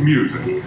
music.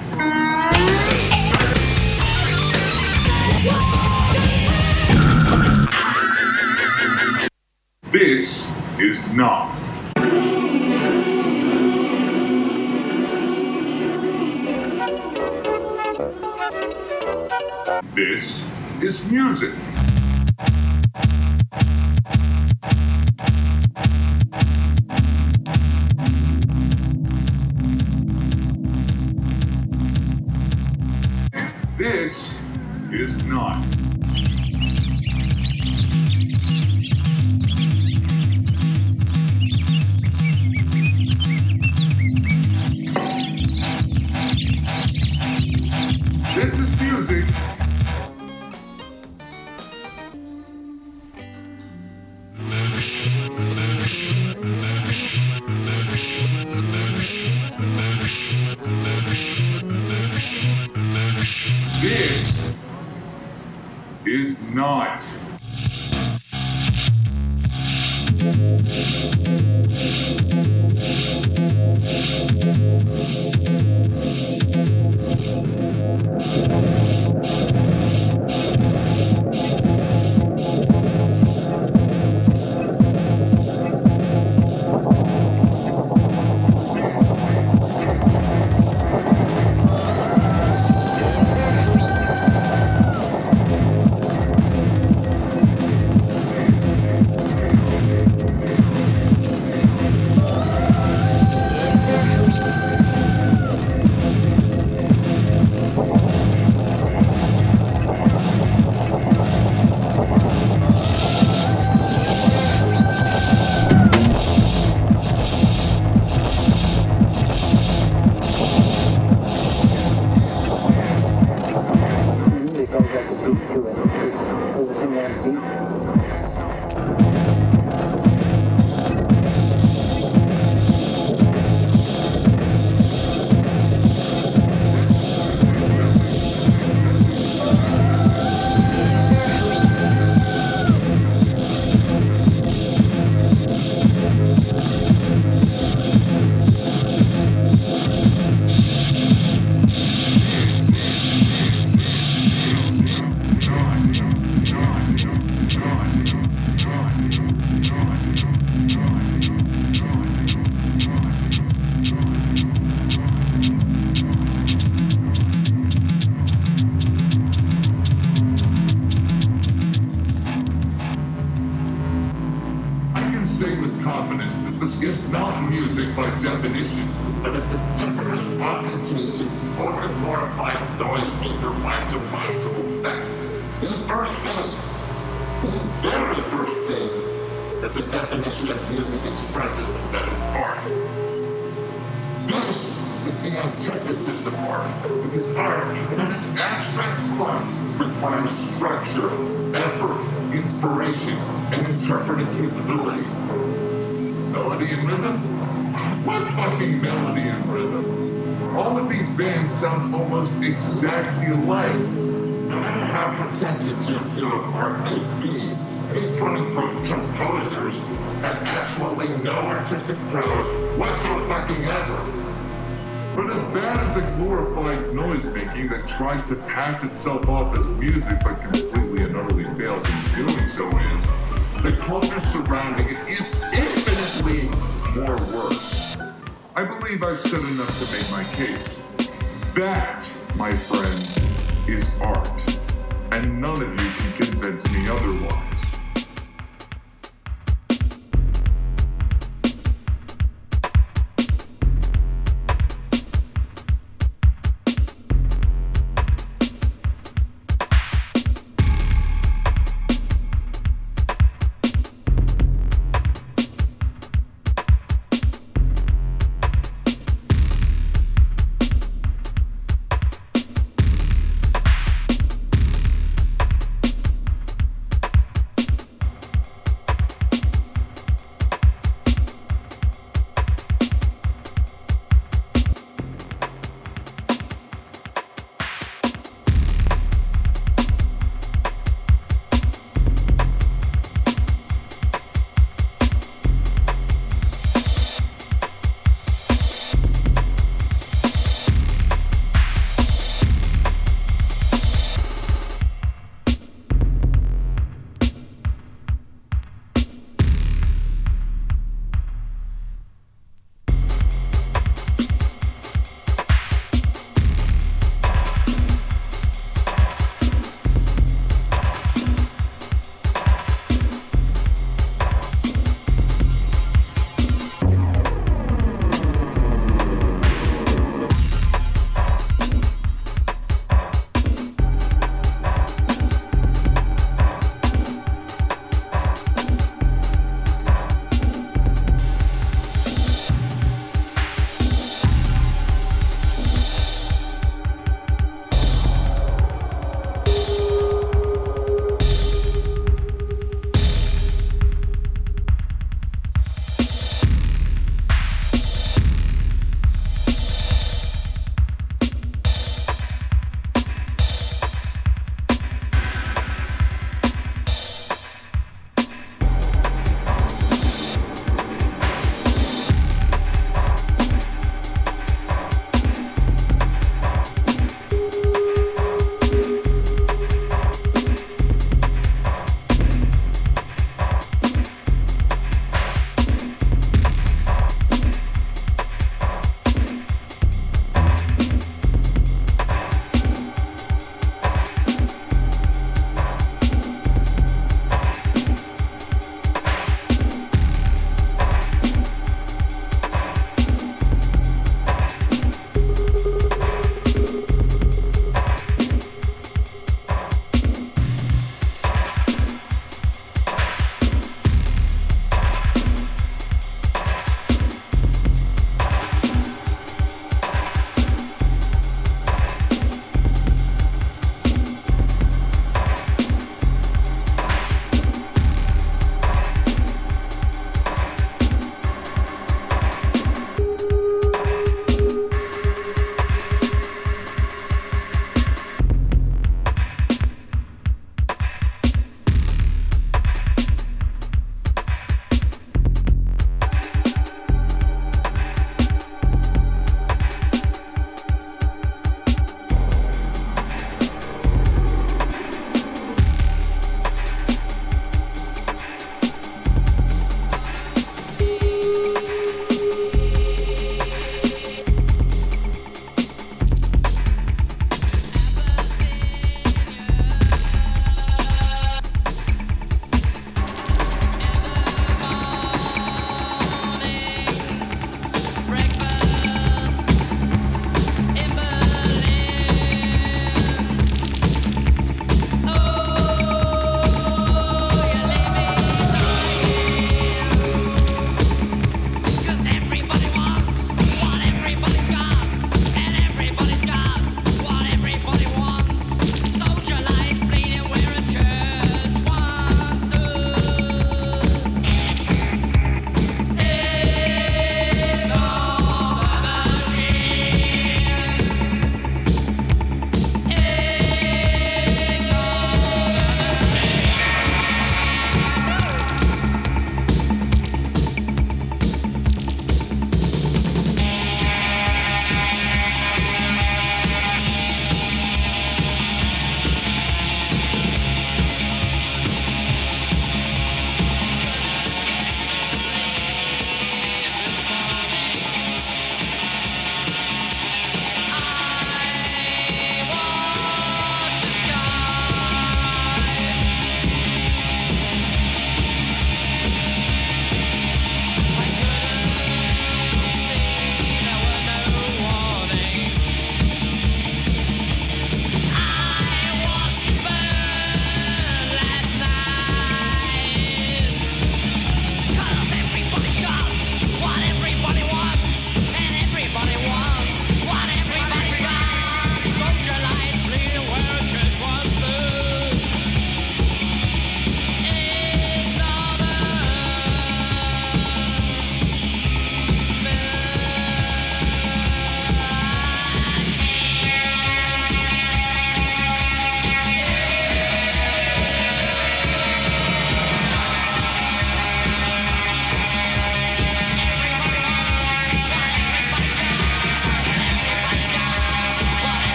Fact. The first thing, the very first thing that the definition of music expresses is that it's art. This is the antithesis of art, because art, even in its abstract form, requires structure, effort, inspiration, and interpretive capability. Melody and rhythm? What fucking melody and rhythm? All of these bands sound almost exactly alike. Pretentious your view of art may be, these 20 proof composers have absolutely no artistic prowess whatsoever. But as bad as the glorified noise making that tries to pass itself off as music but completely and utterly fails in doing so is, the culture surrounding it is infinitely more worse. I believe I've said enough to make my case. That, my friend, is art. And none of you can convince me otherwise.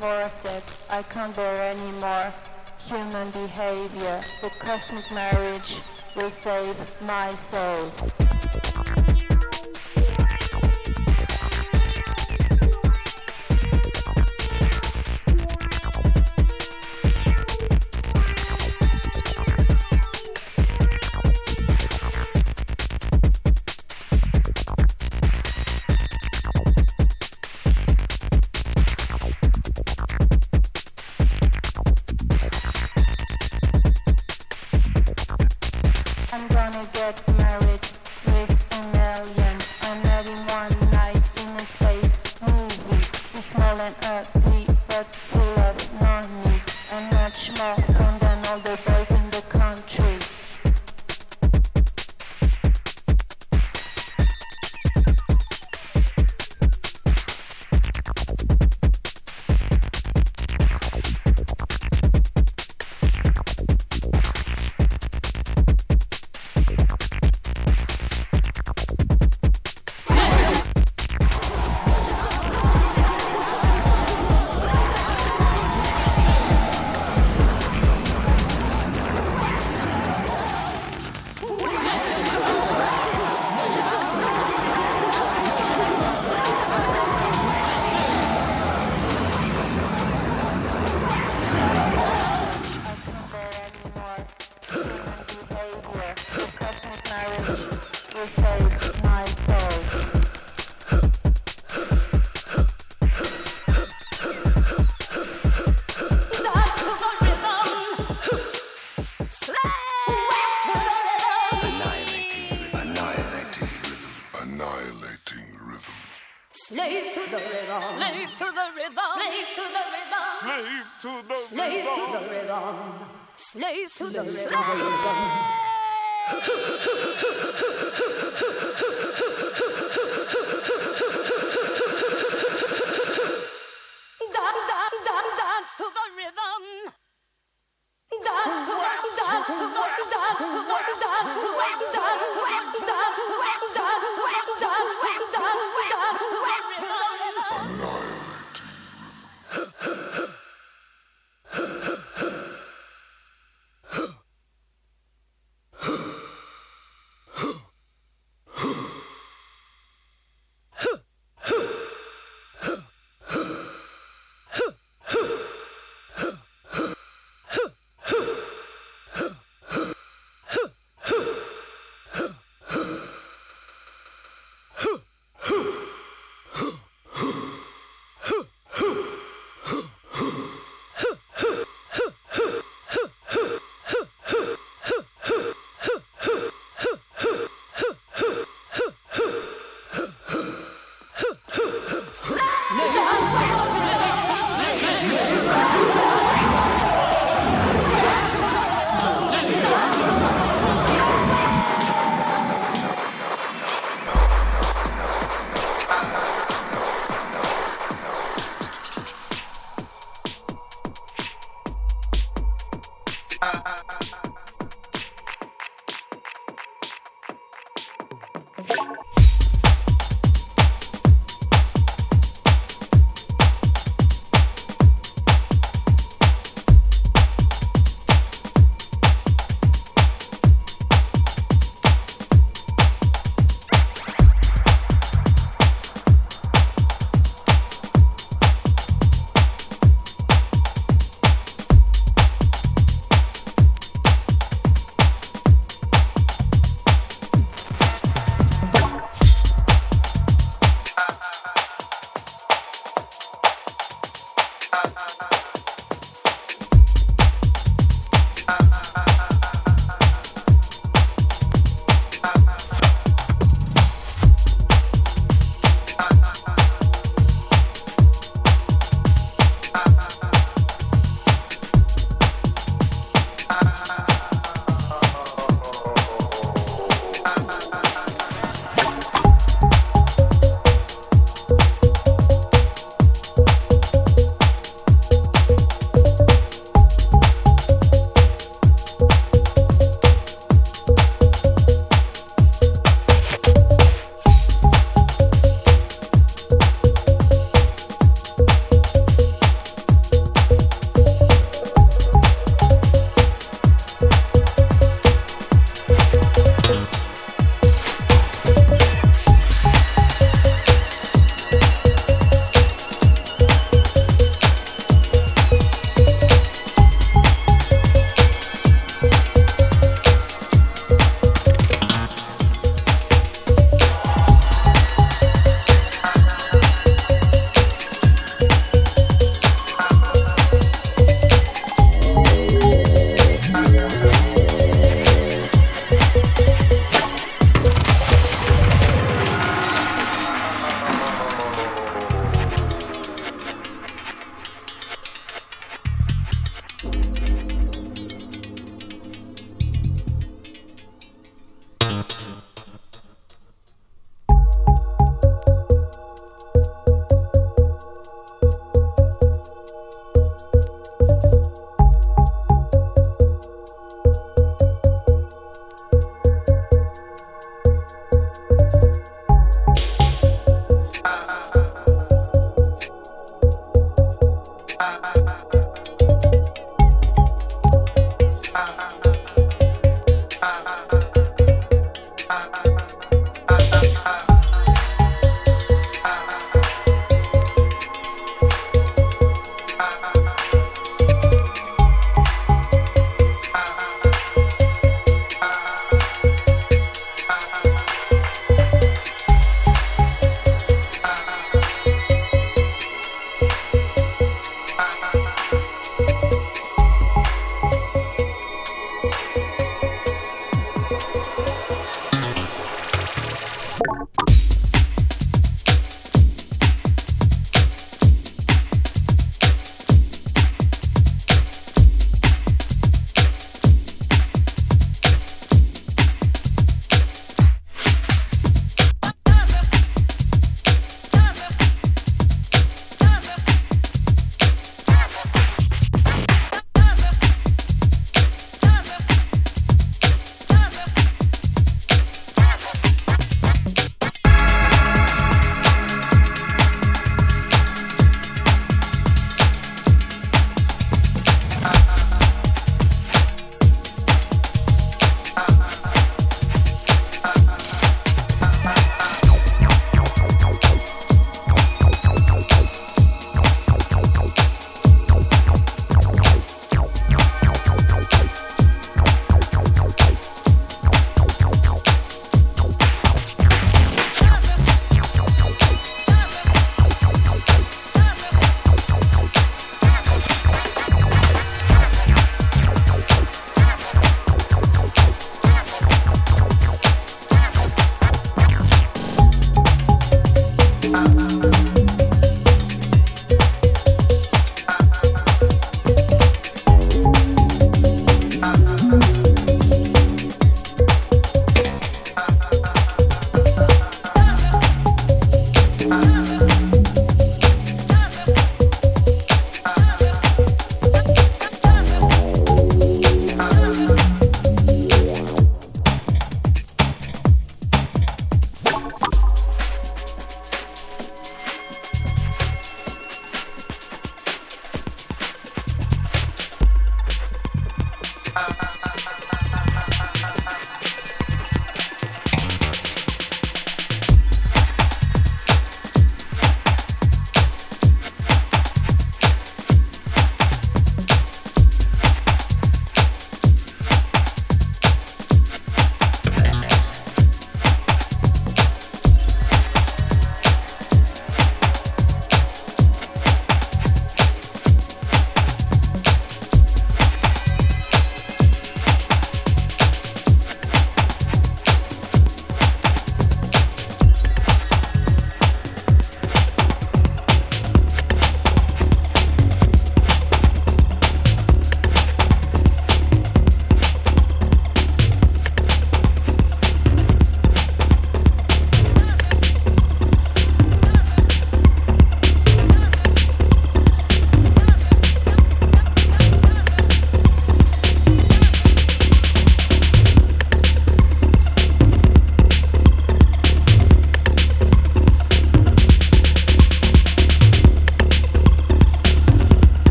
vortex, I can't bear any more Human behavior, the cosmic marriage will save my soul. Slave to the rhythm. Slave to the rhythm.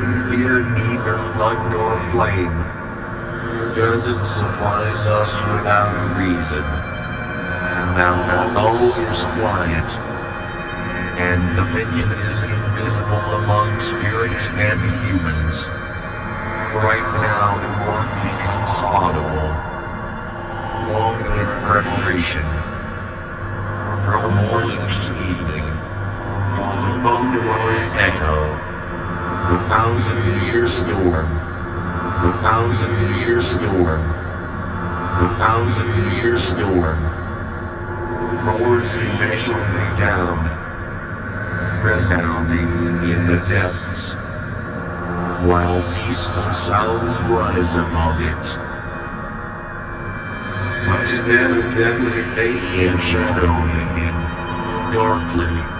we fear neither flood nor flame. Does it supplies us without reason. Now the thou is quiet. And dominion is invisible among spirits and humans. Right now the war becomes audible. Long in preparation. From morning to evening. From the phone to echo. The Thousand Year Storm. The Thousand Year Storm. The Thousand Year Storm. Roars immeasurably down, resounding in the depths, while peaceful sounds rise above it. But inevitably fate and shadow darkly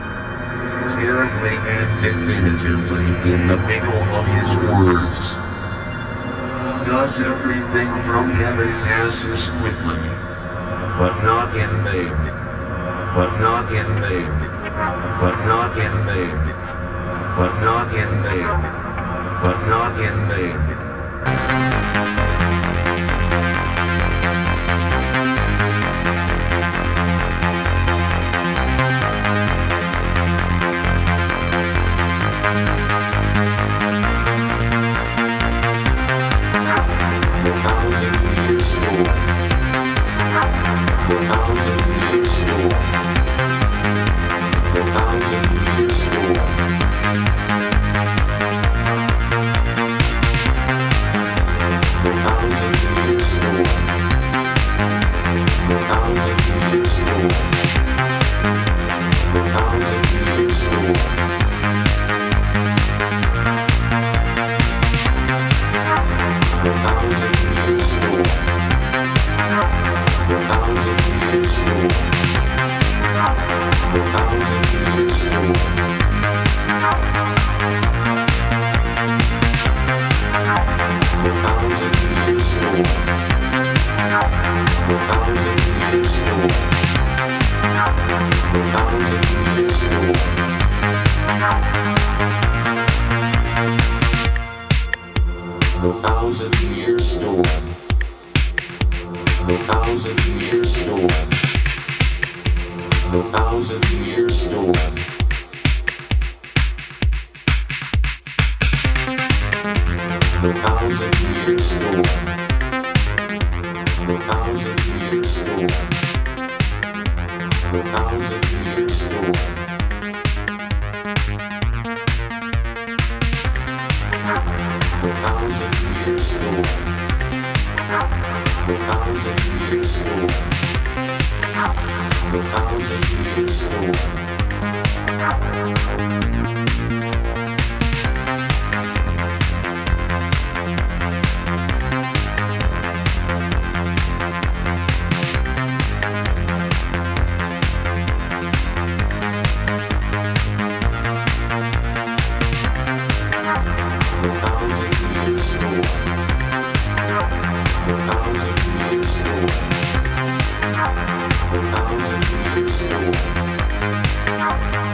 clearly and definitively in the middle of his words. Thus everything from heaven passes quickly, but not in vain, but not in vain, but not in vain, but not in vain, but not in vain. Thank thousand years away.